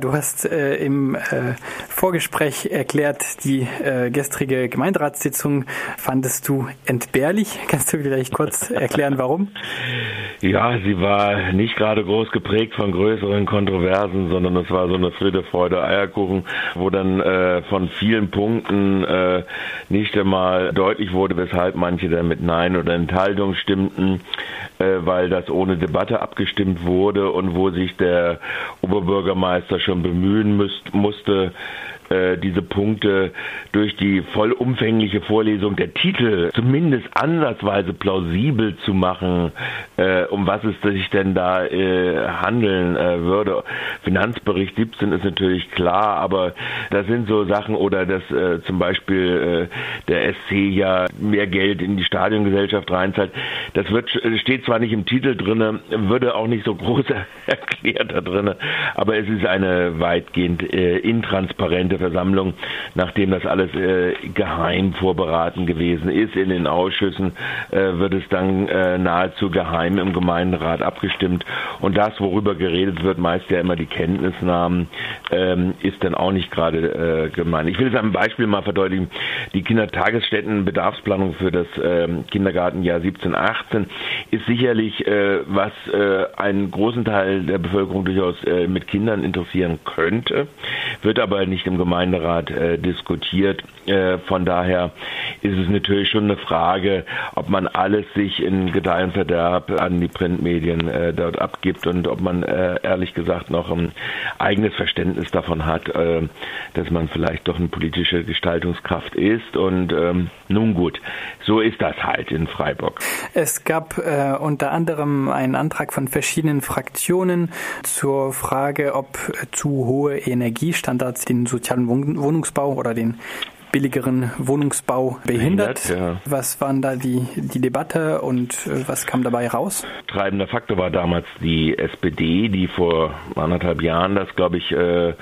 Du hast äh, im äh, Vorgespräch erklärt, die äh, gestrige Gemeinderatssitzung fandest du entbehrlich. Kannst du vielleicht kurz erklären, warum? Ja, sie war nicht gerade groß geprägt von größeren Kontroversen, sondern es war so eine Friede, Freude, Eierkuchen, wo dann äh, von vielen Punkten äh, nicht einmal deutlich wurde, weshalb manche dann mit Nein oder Enthaltung stimmten, äh, weil das ohne Debatte abgestimmt wurde und wo sich der Oberbürgermeister schon bemühen müsst, musste, äh, diese Punkte durch die vollumfängliche Vorlesung der Titel zumindest ansatzweise plausibel zu machen, äh, um was es sich denn da äh, handeln äh, würde. Finanzbericht 17 ist natürlich klar, aber das sind so Sachen oder dass äh, zum Beispiel äh, der SC ja mehr Geld in die Stadiongesellschaft reinzahlt. Das wird, steht zwar nicht im Titel drinne, würde auch nicht so groß erklärt da drinne, aber es ist eine weitgehend intransparente Versammlung, nachdem das alles äh, geheim vorberaten gewesen ist in den Ausschüssen, äh, wird es dann äh, nahezu geheim im Gemeinderat abgestimmt. Und das, worüber geredet wird, meist ja immer die Kenntnisnahmen, ähm, ist dann auch nicht gerade äh, gemein. Ich will es am Beispiel mal verdeutlichen. Die Kindertagesstätten-Bedarfsplanung für das ähm, Kindergartenjahr 17, 18 ist sicherlich, äh, was äh, einen großen Teil der Bevölkerung durchaus mit Kindern interessieren könnte, wird aber nicht im Gemeinderat Gemeinderat äh, diskutiert. Äh, von daher ist es natürlich schon eine Frage, ob man alles sich in Gedeihenverderb an die Printmedien äh, dort abgibt und ob man äh, ehrlich gesagt noch ein eigenes Verständnis davon hat, äh, dass man vielleicht doch eine politische Gestaltungskraft ist. Und ähm, nun gut, so ist das halt in Freiburg. Es gab äh, unter anderem einen Antrag von verschiedenen Fraktionen zur Frage, ob zu hohe Energiestandards den sozialen sozialen Wohnungsbau oder den billigeren Wohnungsbau behindert. behindert ja. Was waren da die, die Debatte und äh, was kam dabei raus? Treibender Faktor war damals die SPD, die vor anderthalb Jahren das, glaube ich, äh,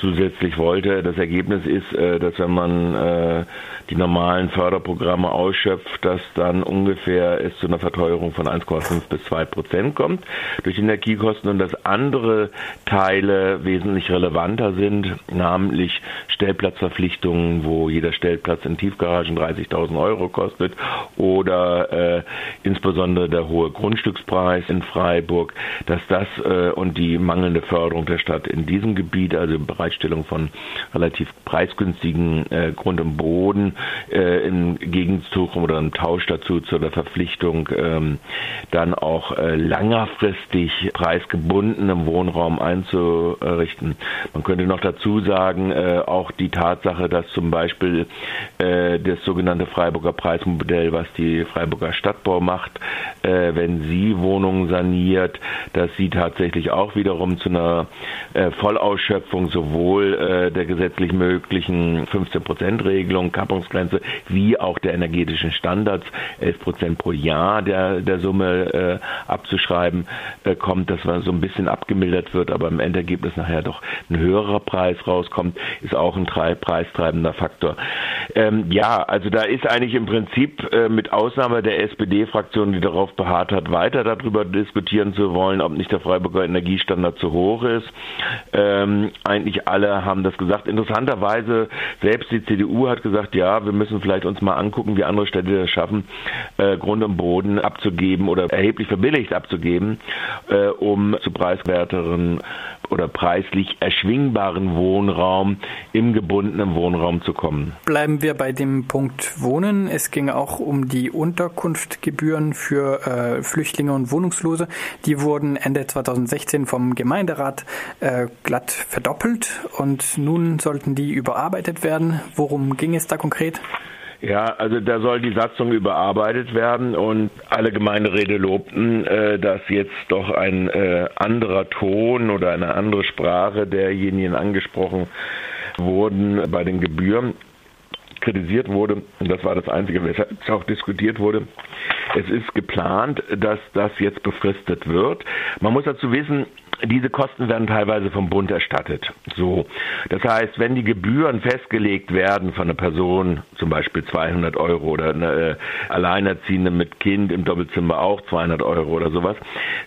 zusätzlich wollte. Das Ergebnis ist, äh, dass wenn man äh, die normalen Förderprogramme ausschöpft, dass dann ungefähr es zu einer Verteuerung von 1,5 bis 2 Prozent kommt durch Energiekosten und dass andere Teile wesentlich relevanter sind, namentlich Stellplatzverpflichtungen, wo jeder Stellplatz in Tiefgaragen 30.000 Euro kostet oder äh, insbesondere der hohe Grundstückspreis in Freiburg, dass das äh, und die mangelnde Förderung der Stadt in diesem Gebiet, also im Bereich Bereitstellung von relativ preisgünstigen äh, Grund und Boden äh, im Gegenzug oder im Tausch dazu zu der Verpflichtung ähm, dann auch äh, längerfristig preisgebundenen Wohnraum einzurichten. Man könnte noch dazu sagen, äh, auch die Tatsache, dass zum Beispiel äh, das sogenannte Freiburger Preismodell, was die Freiburger Stadtbau macht, äh, wenn sie Wohnungen saniert, dass sie tatsächlich auch wiederum zu einer äh, Vollausschöpfung sowohl sowohl äh, der gesetzlich möglichen 15-Prozent-Regelung, Kappungsgrenze, wie auch der energetischen Standards, 11 Prozent pro Jahr der, der Summe äh, abzuschreiben, äh, kommt, dass man so ein bisschen abgemildert wird, aber im Endergebnis nachher doch ein höherer Preis rauskommt, ist auch ein preistreibender Faktor. Ähm, ja, also da ist eigentlich im Prinzip äh, mit Ausnahme der SPD-Fraktion, die darauf beharrt hat, weiter darüber diskutieren zu wollen, ob nicht der Freiburger Energiestandard zu hoch ist, ähm, eigentlich alle haben das gesagt. Interessanterweise, selbst die CDU hat gesagt, ja, wir müssen vielleicht uns mal angucken, wie andere Städte das schaffen, äh, Grund und Boden abzugeben oder erheblich verbilligt abzugeben, äh, um zu preiswerteren oder preislich erschwingbaren Wohnraum im gebundenen Wohnraum zu kommen. Bleiben wir bei dem Punkt Wohnen. Es ging auch um die Unterkunftgebühren für äh, Flüchtlinge und Wohnungslose. Die wurden Ende 2016 vom Gemeinderat äh, glatt verdoppelt und nun sollten die überarbeitet werden. Worum ging es da konkret? Ja, also da soll die Satzung überarbeitet werden und alle Gemeinderäte lobten, äh, dass jetzt doch ein äh, anderer Ton oder eine andere Sprache derjenigen angesprochen wurden bei den Gebühren kritisiert wurde, und das war das Einzige, es auch diskutiert wurde, es ist geplant, dass das jetzt befristet wird. Man muss dazu wissen, diese Kosten werden teilweise vom Bund erstattet. So. Das heißt, wenn die Gebühren festgelegt werden von einer Person, zum Beispiel 200 Euro oder eine äh, Alleinerziehende mit Kind im Doppelzimmer auch 200 Euro oder sowas,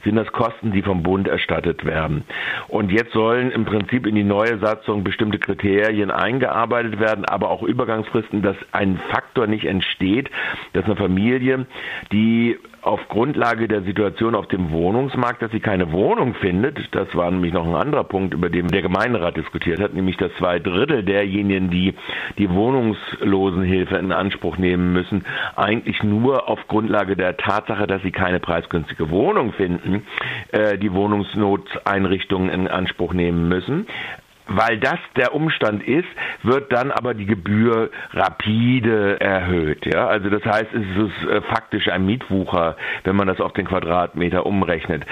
sind das Kosten, die vom Bund erstattet werden. Und jetzt sollen im Prinzip in die neue Satzung bestimmte Kriterien eingearbeitet werden, aber auch Übergangsfristen, dass ein Faktor nicht entsteht, dass eine Familie, die auf Grundlage der Situation auf dem Wohnungsmarkt, dass sie keine Wohnung findet. Das war nämlich noch ein anderer Punkt, über den der Gemeinderat diskutiert hat, nämlich dass zwei Drittel derjenigen, die die Wohnungslosenhilfe in Anspruch nehmen müssen, eigentlich nur auf Grundlage der Tatsache, dass sie keine preisgünstige Wohnung finden, äh, die Wohnungsnoteinrichtungen in Anspruch nehmen müssen weil das der Umstand ist, wird dann aber die Gebühr rapide erhöht. Ja? Also das heißt, es ist äh, faktisch ein Mietwucher, wenn man das auf den Quadratmeter umrechnet.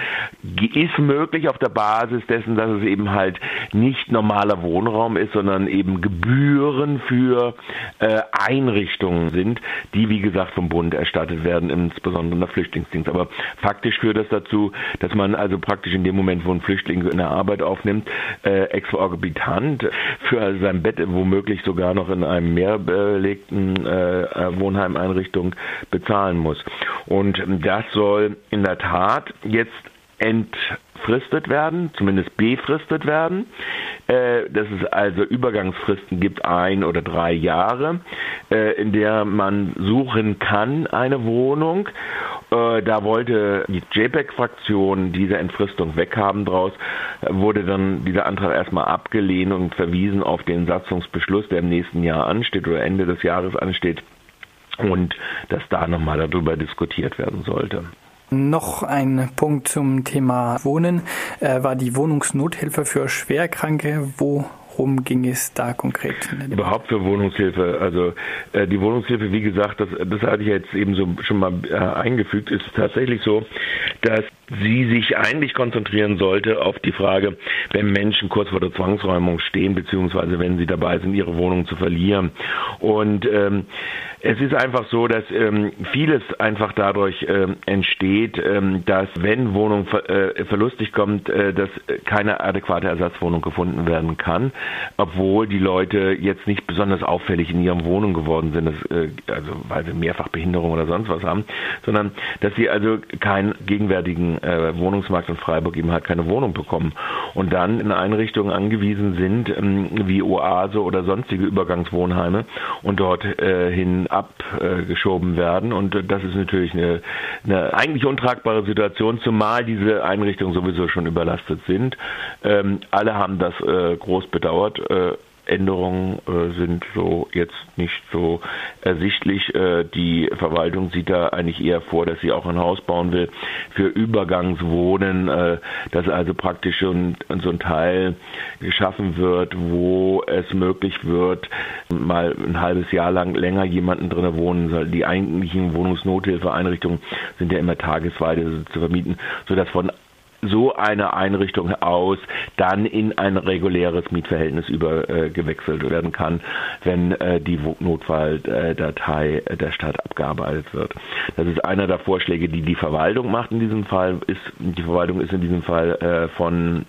Ist möglich auf der Basis dessen, dass es eben halt nicht normaler Wohnraum ist, sondern eben Gebühren für äh, Einrichtungen sind, die wie gesagt vom Bund erstattet werden, insbesondere in der Flüchtlingsdienst. Aber faktisch führt das dazu, dass man also praktisch in dem Moment, wo ein Flüchtling eine Arbeit aufnimmt, äh, exorbitant für sein Bett womöglich sogar noch in einem mehr belegten äh, Wohnheimeinrichtung bezahlen muss. Und das soll in der Tat jetzt entfristet werden, zumindest befristet werden, äh, dass es also Übergangsfristen gibt, ein oder drei Jahre, äh, in der man suchen kann eine Wohnung. Äh, da wollte die JPEG-Fraktion diese Entfristung weghaben draus, wurde dann dieser Antrag erstmal abgelehnt und verwiesen auf den Satzungsbeschluss, der im nächsten Jahr ansteht oder Ende des Jahres ansteht und dass da nochmal darüber diskutiert werden sollte. Noch ein Punkt zum Thema Wohnen äh, war die Wohnungsnothilfe für Schwerkranke. Worum ging es da konkret? Überhaupt für Wohnungshilfe. Also äh, die Wohnungshilfe, wie gesagt, das, das hatte ich jetzt eben so schon mal äh, eingefügt, ist tatsächlich so, dass sie sich eigentlich konzentrieren sollte auf die Frage, wenn Menschen kurz vor der Zwangsräumung stehen, beziehungsweise wenn sie dabei sind, ihre Wohnung zu verlieren. Und ähm, es ist einfach so, dass ähm, vieles einfach dadurch ähm, entsteht, ähm, dass wenn Wohnung ver äh, verlustig kommt, äh, dass keine adäquate Ersatzwohnung gefunden werden kann, obwohl die Leute jetzt nicht besonders auffällig in ihren Wohnungen geworden sind, das, äh, also weil sie mehrfach Behinderung oder sonst was haben, sondern dass sie also keinen gegenwärtigen äh, Wohnungsmarkt in Freiburg eben halt keine Wohnung bekommen und dann in Einrichtungen angewiesen sind, ähm, wie Oase oder sonstige Übergangswohnheime und dort äh, hin abgeschoben werden. Und das ist natürlich eine, eine eigentlich untragbare Situation, zumal diese Einrichtungen sowieso schon überlastet sind. Ähm, alle haben das äh, groß bedauert. Äh, Änderungen äh, sind so jetzt nicht so ersichtlich. Äh, die Verwaltung sieht da eigentlich eher vor, dass sie auch ein Haus bauen will für Übergangswohnen, äh, dass also praktisch schon so ein Teil geschaffen wird, wo es möglich wird, mal ein halbes Jahr lang länger jemanden drin wohnen soll. Die eigentlichen Wohnungsnothilfeeinrichtungen sind ja immer tagesweise zu vermieten, sodass von so eine Einrichtung aus dann in ein reguläres Mietverhältnis übergewechselt äh, werden kann, wenn äh, die Notfalldatei der Stadt abgearbeitet wird. Das ist einer der Vorschläge, die die Verwaltung macht in diesem Fall. Ist, die Verwaltung ist in diesem Fall äh, von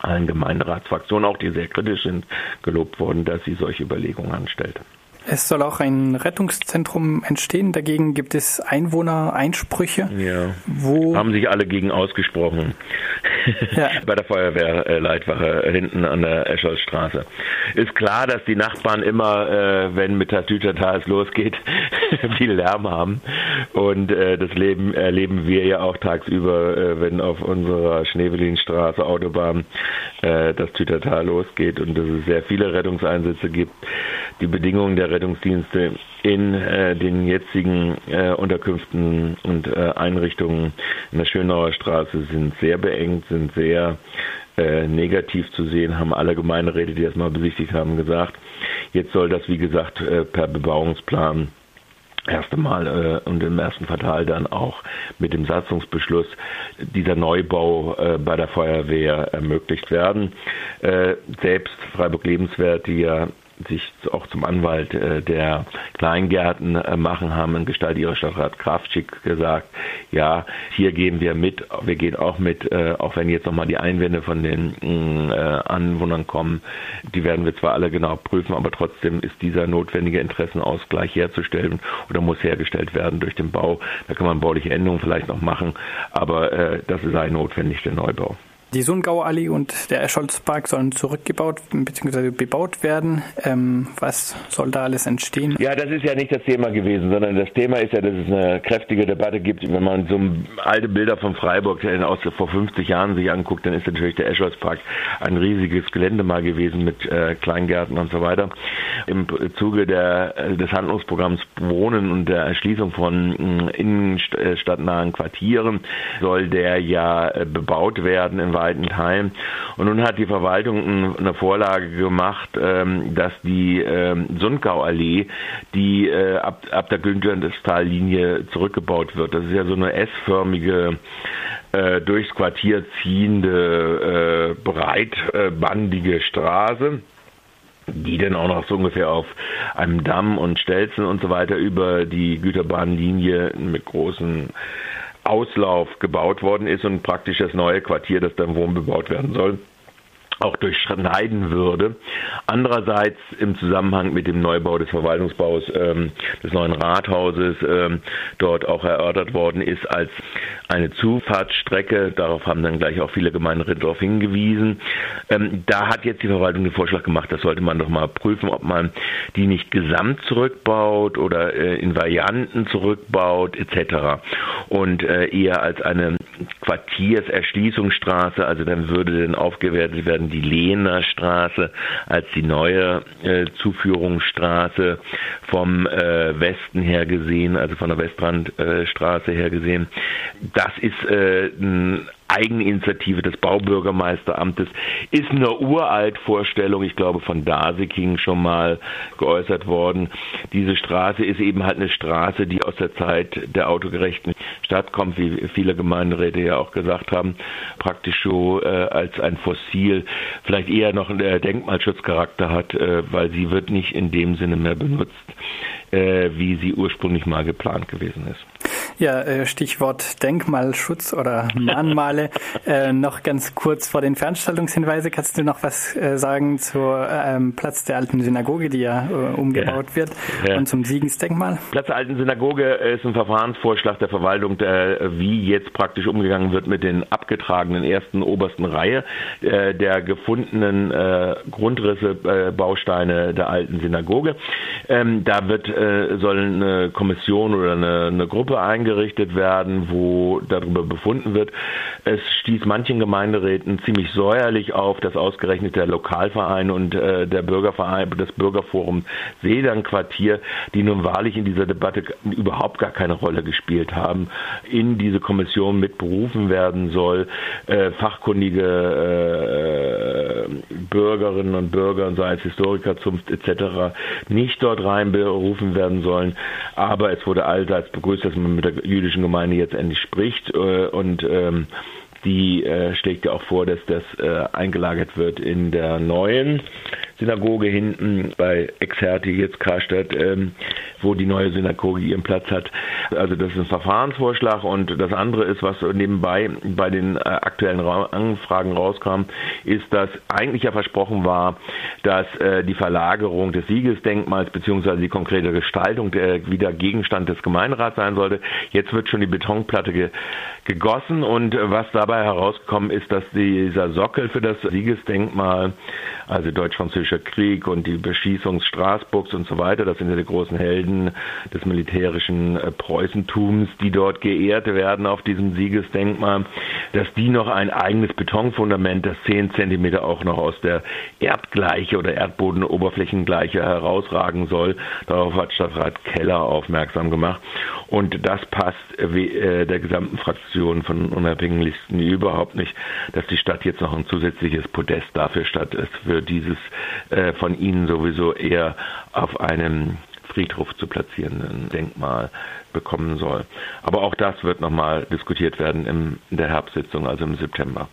allen Gemeinderatsfraktionen, auch die sehr kritisch sind, gelobt worden, dass sie solche Überlegungen anstellt. Es soll auch ein Rettungszentrum entstehen. Dagegen gibt es Einwohnereinsprüche. Ja. Wo haben sich alle gegen ausgesprochen. Ja. Bei der Feuerwehrleitwache hinten an der Escholzstraße. Ist klar, dass die Nachbarn immer, äh, wenn mit der Tütertal losgeht, viel Lärm haben. Und äh, das Leben erleben wir ja auch tagsüber, äh, wenn auf unserer Schneewelinstraße Autobahn äh, das Tütertal losgeht und dass es sehr viele Rettungseinsätze gibt. Die Bedingungen der Rettungsdienste in äh, den jetzigen äh, Unterkünften und äh, Einrichtungen in der Schönauer Straße sind sehr beengt, sind sehr äh, negativ zu sehen, haben alle Gemeinderäte, die das mal besichtigt haben, gesagt. Jetzt soll das, wie gesagt, äh, per Bebauungsplan erste Mal äh, und im ersten Quartal dann auch mit dem Satzungsbeschluss dieser Neubau äh, bei der Feuerwehr ermöglicht werden. Äh, selbst Freiburg Lebenswert, die ja sich auch zum Anwalt äh, der Kleingärten äh, machen, haben in Gestalt ihrer Stadtrat Kraftschick gesagt, ja, hier gehen wir mit, wir gehen auch mit, äh, auch wenn jetzt nochmal die Einwände von den äh, Anwohnern kommen, die werden wir zwar alle genau prüfen, aber trotzdem ist dieser notwendige Interessenausgleich herzustellen oder muss hergestellt werden durch den Bau. Da kann man bauliche Änderungen vielleicht noch machen, aber äh, das sei notwendig, der Neubau. Die Sundgauallee und der Escholzpark sollen zurückgebaut bzw. bebaut werden. Ähm, was soll da alles entstehen? Ja, das ist ja nicht das Thema gewesen, sondern das Thema ist ja, dass es eine kräftige Debatte gibt. Wenn man so alte Bilder von Freiburg aus vor 50 Jahren sich anguckt, dann ist natürlich der Escholzpark ein riesiges Gelände mal gewesen mit äh, Kleingärten und so weiter. Im Zuge der, äh, des Handlungsprogramms Wohnen und der Erschließung von äh, innenstadtnahen Quartieren soll der ja äh, bebaut werden in weiten Teilen. Und nun hat die Verwaltung eine Vorlage gemacht, ähm, dass die ähm, Sundgauallee, die äh, ab, ab der Günther-Stahl-Linie zurückgebaut wird. Das ist ja so eine S-förmige äh, durchs Quartier ziehende, äh, breitbandige Straße die dann auch noch so ungefähr auf einem Damm und Stelzen und so weiter über die Güterbahnlinie mit großen Auslauf gebaut worden ist und praktisch das neue Quartier, das dann wohnbebaut werden soll, auch durchschneiden würde. Andererseits im Zusammenhang mit dem Neubau des Verwaltungsbaus ähm, des neuen Rathauses ähm, dort auch erörtert worden ist als eine Zufahrtsstrecke. Darauf haben dann gleich auch viele Gemeinderäte darauf hingewiesen. Ähm, da hat jetzt die Verwaltung den Vorschlag gemacht, das sollte man doch mal prüfen, ob man die nicht gesamt zurückbaut oder äh, in Varianten zurückbaut etc. Und äh, eher als eine Quartierserschließungsstraße, also dann würde dann aufgewertet werden die Lehner Straße als die neue äh, Zuführungsstraße vom äh, Westen her gesehen, also von der Westrandstraße her gesehen. Das ist äh, ein Eigeninitiative des Baubürgermeisteramtes ist eine uralt Vorstellung, ich glaube von Daseking schon mal geäußert worden. Diese Straße ist eben halt eine Straße, die aus der Zeit der autogerechten Stadt kommt, wie viele Gemeinderäte ja auch gesagt haben, praktisch so äh, als ein Fossil, vielleicht eher noch einen äh, Denkmalschutzcharakter hat, äh, weil sie wird nicht in dem Sinne mehr benutzt, äh, wie sie ursprünglich mal geplant gewesen ist. Ja, äh, Stichwort Denkmalschutz oder Mahnmale. äh, noch ganz kurz vor den Veranstaltungshinweise, kannst du noch was äh, sagen zur ähm, Platz der alten Synagoge, die ja äh, umgebaut ja. wird, ja. und zum Siegensdenkmal? Platz der alten Synagoge ist ein Verfahrensvorschlag der Verwaltung, der, wie jetzt praktisch umgegangen wird mit den abgetragenen ersten obersten Reihe äh, der gefundenen Grundrisse, Bausteine der alten Synagoge. Ähm, da wird soll eine Kommission oder eine, eine Gruppe eingerichtet eingerichtet werden, wo darüber befunden wird. Es stieß manchen Gemeinderäten ziemlich säuerlich auf, dass ausgerechnet der Lokalverein und äh, der Bürgerverein, das Bürgerforum Sedernquartier, die nun wahrlich in dieser Debatte überhaupt gar keine Rolle gespielt haben, in diese Kommission mitberufen werden soll, äh, fachkundige äh, Bürgerinnen und Bürger, sei es Historikerzunft etc., nicht dort rein berufen werden sollen. Aber es wurde allseits begrüßt, dass man mit der jüdischen Gemeinde jetzt endlich spricht äh, und ähm, die äh, schlägt ja auch vor, dass das äh, eingelagert wird in der neuen Synagoge hinten bei Exerti, jetzt Karstadt, ähm, wo die neue Synagoge ihren Platz hat. Also das ist ein Verfahrensvorschlag und das andere ist, was nebenbei bei den äh, aktuellen Ra Anfragen rauskam, ist, dass eigentlich ja versprochen war, dass äh, die Verlagerung des Siegesdenkmals beziehungsweise die konkrete Gestaltung der wieder Gegenstand des Gemeinderats sein sollte. Jetzt wird schon die Betonplatte ge gegossen und was dabei herausgekommen ist, dass dieser Sockel für das Siegesdenkmal, also deutsch-französischer Krieg und die Beschießung Straßburgs und so weiter, das sind ja die großen Helden des militärischen äh, Preußentums, die dort geehrt werden auf diesem Siegesdenkmal, dass die noch ein eigenes Betonfundament, das zehn Zentimeter auch noch aus der Erdgleiche oder Erdbodenoberflächengleiche herausragen soll. Darauf hat Stadtrat Keller aufmerksam gemacht. Und das passt äh, der gesamten Fraktion von unabhängigen überhaupt nicht, dass die Stadt jetzt noch ein zusätzliches Podest dafür statt ist, für dieses äh, von Ihnen sowieso eher auf einem Friedhof zu platzierenden Denkmal bekommen soll. Aber auch das wird nochmal diskutiert werden in der Herbstsitzung, also im September.